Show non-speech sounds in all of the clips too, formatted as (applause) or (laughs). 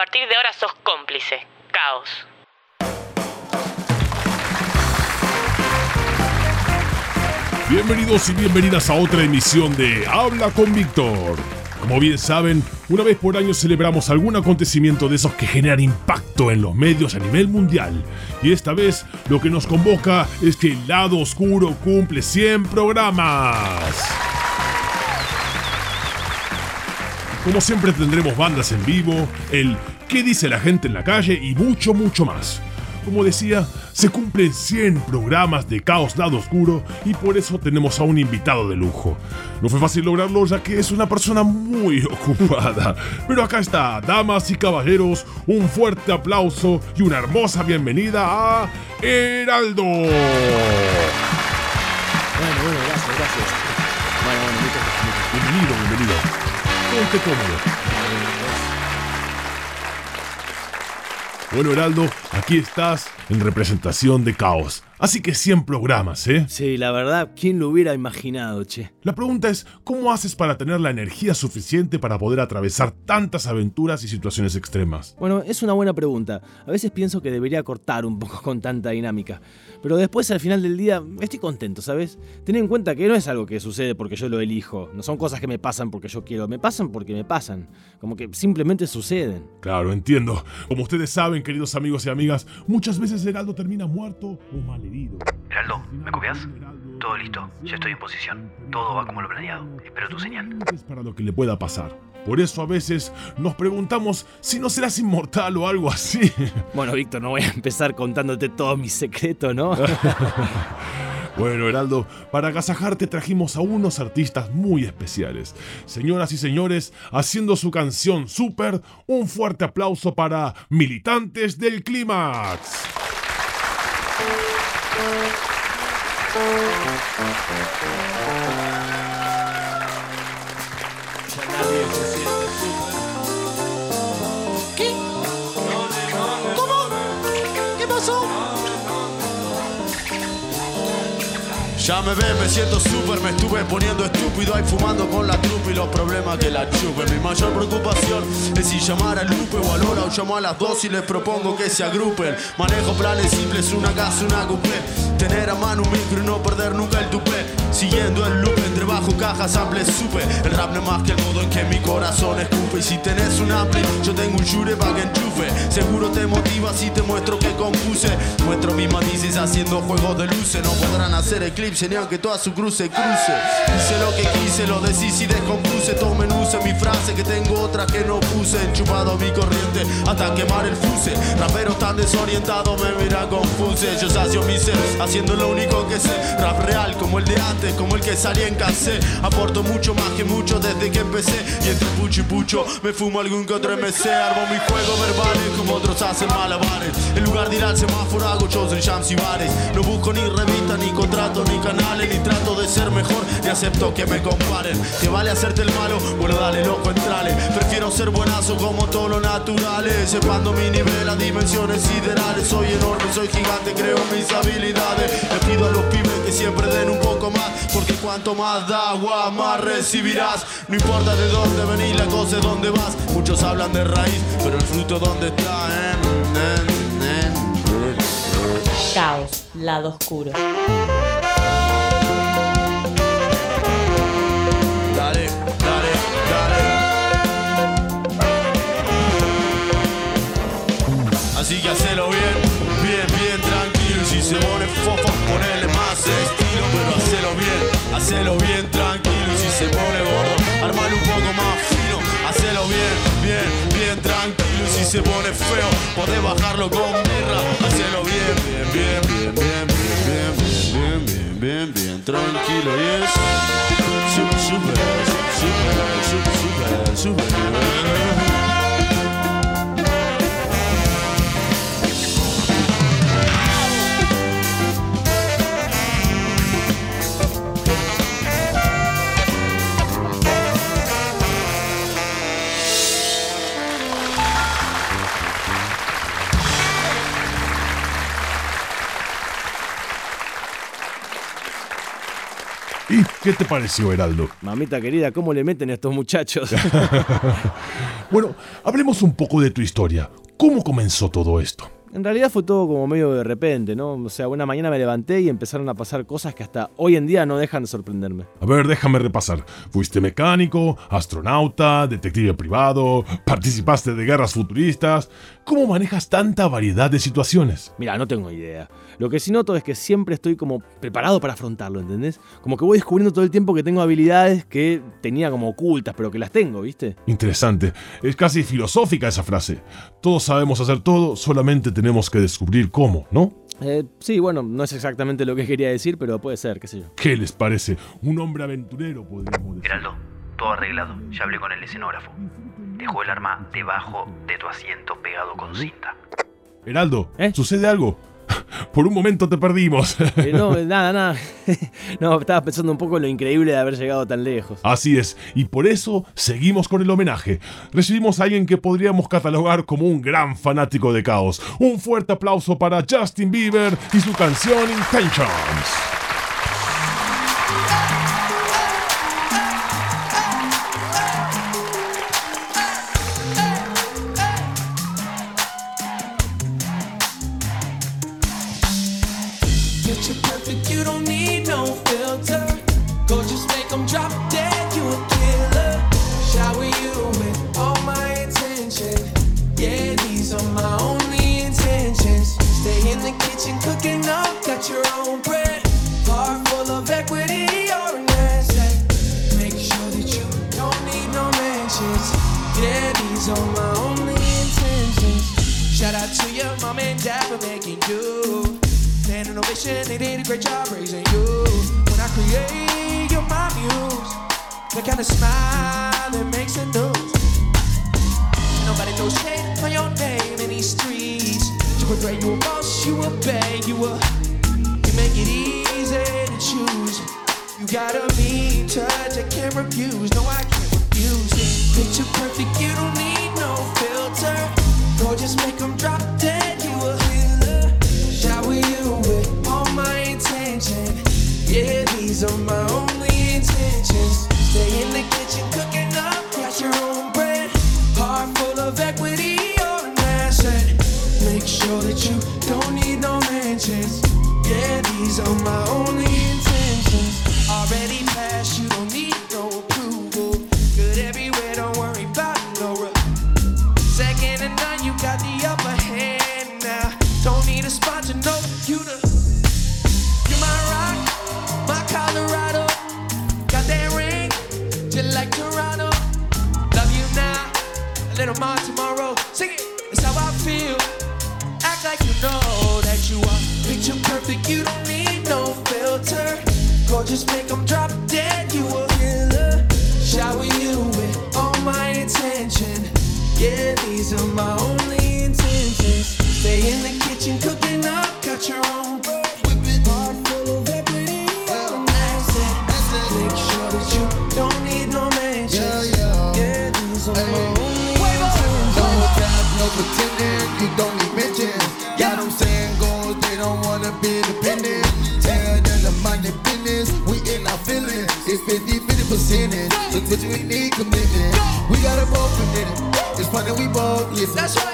partir de ahora sos cómplice. Caos. Bienvenidos y bienvenidas a otra emisión de Habla con Víctor. Como bien saben, una vez por año celebramos algún acontecimiento de esos que generan impacto en los medios a nivel mundial. Y esta vez lo que nos convoca es que el lado oscuro cumple 100 programas. Como siempre tendremos bandas en vivo, el qué dice la gente en la calle y mucho, mucho más. Como decía, se cumplen 100 programas de Caos Lado Oscuro y por eso tenemos a un invitado de lujo. No fue fácil lograrlo ya que es una persona muy (laughs) ocupada. Pero acá está, damas y caballeros, un fuerte aplauso y una hermosa bienvenida a Heraldo. Bueno, bueno, gracias, gracias. Bueno, bueno, bienvenido, bienvenido. Ponte cómodo. Bueno, Heraldo, aquí estás en representación de Caos. Así que 100 programas, ¿eh? Sí, la verdad, ¿quién lo hubiera imaginado, che? La pregunta es, ¿cómo haces para tener la energía suficiente para poder atravesar tantas aventuras y situaciones extremas? Bueno, es una buena pregunta. A veces pienso que debería cortar un poco (laughs) con tanta dinámica. Pero después, al final del día, estoy contento, ¿sabes? Ten en cuenta que no es algo que sucede porque yo lo elijo. No son cosas que me pasan porque yo quiero. Me pasan porque me pasan. Como que simplemente suceden. Claro, entiendo. Como ustedes saben, queridos amigos y amigas, muchas veces Heraldo termina muerto o mal Heraldo, ¿me copias? Todo listo, ya estoy en posición. Todo va como lo planeado. Espero tu señal. Es para lo que le pueda pasar. Por eso a veces nos preguntamos si no serás inmortal o algo así. (laughs) Bueno, Víctor, no voy a empezar contándote todos mis secretos, ¿no? (laughs) Bueno, Heraldo, para agasajarte trajimos a unos artistas muy especiales. Señoras y señores, haciendo su canción Super, un fuerte aplauso para Militantes del Clímax. ¿Qué? ¿Cómo? ¿Qué pasó? Ya me ven, me siento súper, me estuve poniendo estúpido ahí fumando con la trupa y los problemas que la chupen. Mi mayor preocupación es si llamar al Lupe o a Lora o llamo a las dos y les propongo que se agrupen. Manejo planes simples, una casa, una. Tener a mano un micro y no perder nunca el tupé. Siguiendo el loop entre bajo caja, sample, supe. El rap no es más que el modo en que mi corazón escupe. Y si tenés un ampli, yo tengo un shure para que enchufe. Seguro te motiva si te muestro que compuse. Muestro mis matices haciendo juegos de luces. No podrán hacer eclipse ni aunque toda su cruz se cruce. Hice lo que quise, lo decís y descompuse. Tomen use mi frase que tengo otra que no puse. Enchufado mi corriente hasta quemar el fuse. Raperos tan desorientados me miran confuse. Yo sacio mi ser haciendo lo único que sé. Rap real como el de antes, como el que salía en cassette. Aporto mucho más que mucho desde que empecé. Y entre pucho y pucho me fumo algún que otro MC. Armo mis juegos verbales como otros hacen malabares. En lugar de ir al semáforo hago shows en jams y bares. No busco ni revista, ni contrato, ni canales. Ni trato de ser mejor, ni acepto que me comparen. Que vale hacerte el malo, bueno dale loco, entrale. Prefiero ser buenazo como todo lo naturales. Sepando mi nivel a dimensiones siderales. Soy enorme, soy gigante, creo en mis habilidades. Le pido a los pibes que siempre den un poco más. Porque cuanto más da agua, más recibirás. No importa de dónde venís, la cosa es dónde vas. Muchos hablan de raíz, pero el fruto dónde está. Caos, lado oscuro. Hacelo bien tranquilo. Si se pone gordo, armalo un poco más fino. Hacelo bien, bien, bien tranquilo. Si se pone feo, podés bajarlo con birra. Hacelo bien, bien, bien, bien, bien, bien, bien, bien, bien, bien, bien, tranquilo. Y es super, super, super, super, super, ¿Qué te pareció, Heraldo? Mamita querida, ¿cómo le meten a estos muchachos? (laughs) (laughs) Bueno, hablemos un poco de tu historia. ¿Cómo comenzó todo esto? En realidad fue todo como medio de repente, ¿no? O sea, una mañana me levanté y empezaron a pasar cosas que hasta hoy en día no dejan de sorprenderme. A ver, déjame repasar. Fuiste mecánico, astronauta, detective privado, participaste de guerras futuristas. ¿Cómo manejas tanta variedad de situaciones? Mira, no tengo idea. Lo que sí noto es que siempre estoy como preparado para afrontarlo, ¿entendés? Como que voy descubriendo todo el tiempo que tengo habilidades que tenía como ocultas, pero que las tengo, ¿viste? Interesante. Es casi filosófica esa frase. Todos sabemos hacer todo, solamente tenemos que descubrir cómo, ¿no? Eh, sí, bueno, no es exactamente lo que quería decir, pero puede ser, qué sé yo. ¿Qué les parece? Un hombre aventurero, podríamos decir. Heraldo, todo arreglado. Ya hablé con el escenógrafo. Dejó el arma debajo de tu asiento pegado con cinta. Heraldo, ¿Eh? ¿sucede algo? Por un momento te perdimos. Eh, no, (laughs) nada, nada. (laughs) no, estaba pensando un poco en lo increíble de haber llegado tan lejos. Así es, y por eso seguimos con el homenaje. Recibimos a alguien que podríamos catalogar como un gran fanático de caos. Un fuerte aplauso para Justin Bieber y su canción Intentions. Picture perfect, you don't need no filter. Go just make them drop Innovation, they did a great job raising you. When I create, you're my muse. The kind of smile that makes a news. Nobody knows shade on your name in these streets. You a great, you a boss, you a bang, you a. You make it easy to choose. You got a mean touch, I can't refuse. No, I can't refuse it. Picture perfect, you don't need no filter. Go just make them drop dead, you a Yeah, these are my only Toronto. Love you now, a little more tomorrow. Sing it, it's how I feel. Act like you know that you are picture perfect. You don't need no filter. Gorgeous, make them drop dead. You a killer. Shower you with all my attention. Yeah, these are my only intentions. Stay in the kitchen cooking up, got your own pretending, you don't need mentions. Got them saying goals, they don't wanna be dependent. Tell them to mind business, we in our feelings. It's 50 50 percentage, so what we need commitment. We gotta both commit it. It's funny we both right.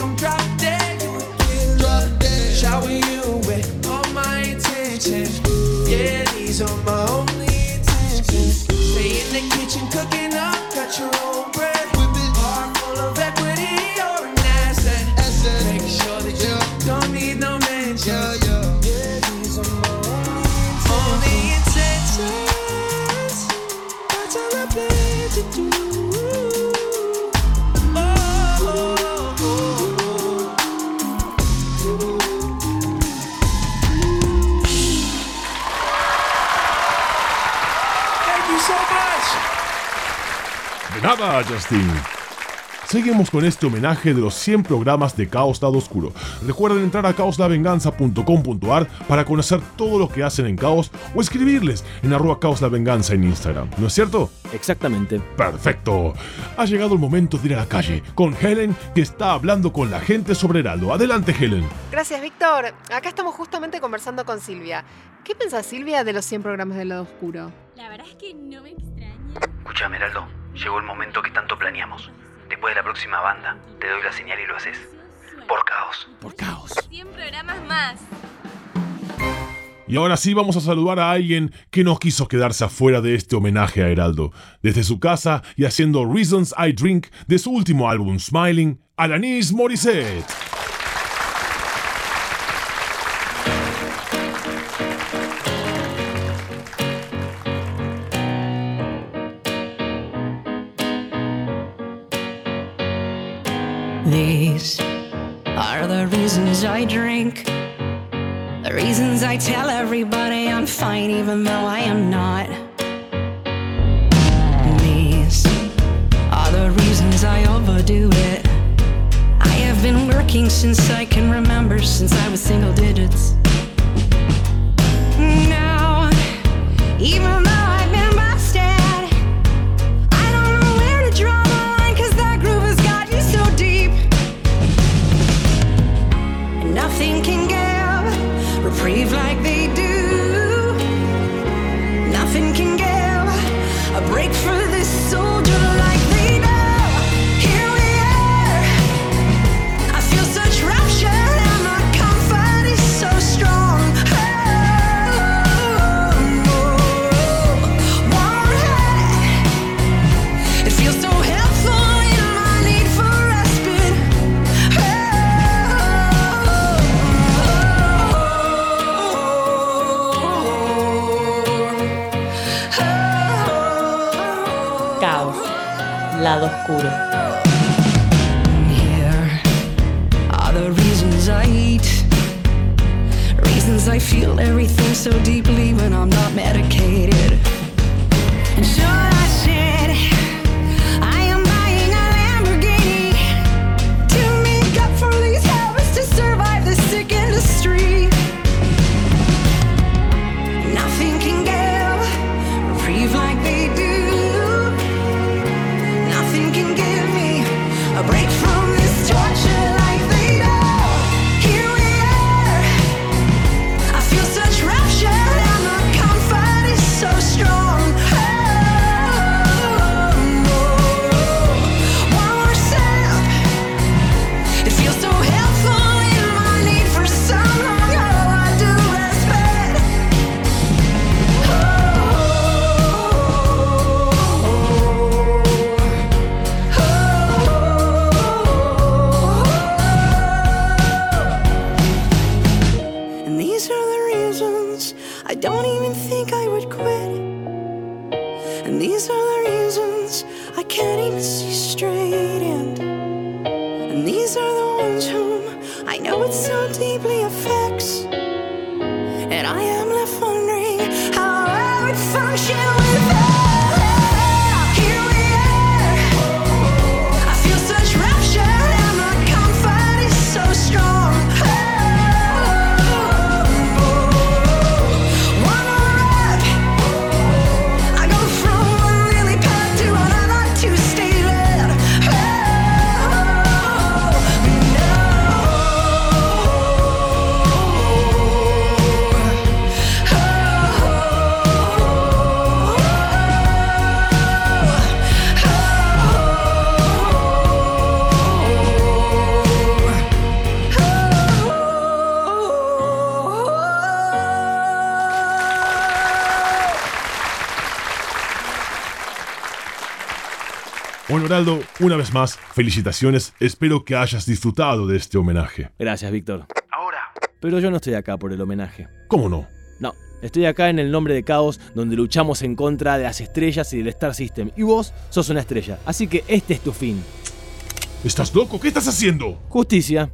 don't drive De nada, Justin. seguimos con este homenaje de los 100 programas de Caos Lado Oscuro. Recuerden entrar a caoslavenganza.com.ar para conocer todo lo que hacen en Caos o escribirles en arroba Caos La Venganza en Instagram. ¿No es cierto? Exactamente. Perfecto. Ha llegado el momento de ir a la calle con Helen que está hablando con la gente sobre Heraldo. Adelante Helen. Gracias, Víctor. Acá estamos justamente conversando con Silvia. ¿Qué piensa Silvia de los 100 programas del lado oscuro? La verdad es que no me extraña. Escuchame, Heraldo. Llegó el momento que tanto planeamos. Después de la próxima banda, te doy la señal y lo haces. Por caos. Por caos. 100 programas más. Y ahora sí vamos a saludar a alguien que no quiso quedarse afuera de este homenaje a Heraldo. Desde su casa y haciendo Reasons I Drink de su último álbum Smiling, Alanis Morissette. These are the reasons I drink. The reasons I tell everybody I'm fine even though I am not. These are the reasons I overdo it. I have been working since I can remember, since I was single digits. Lado oscuro. Know it so deeply affects. And I am left wondering how I would function without. Heraldo, una vez más, felicitaciones. Espero que hayas disfrutado de este homenaje. Gracias, Víctor. Ahora, Pero yo no estoy acá por el homenaje. ¿Cómo no? No, estoy acá en el nombre de Caos, donde luchamos en contra de las estrellas y del Star System. Y vos sos una estrella, así que este es tu fin. ¿Estás loco? ¿Qué estás haciendo? Justicia.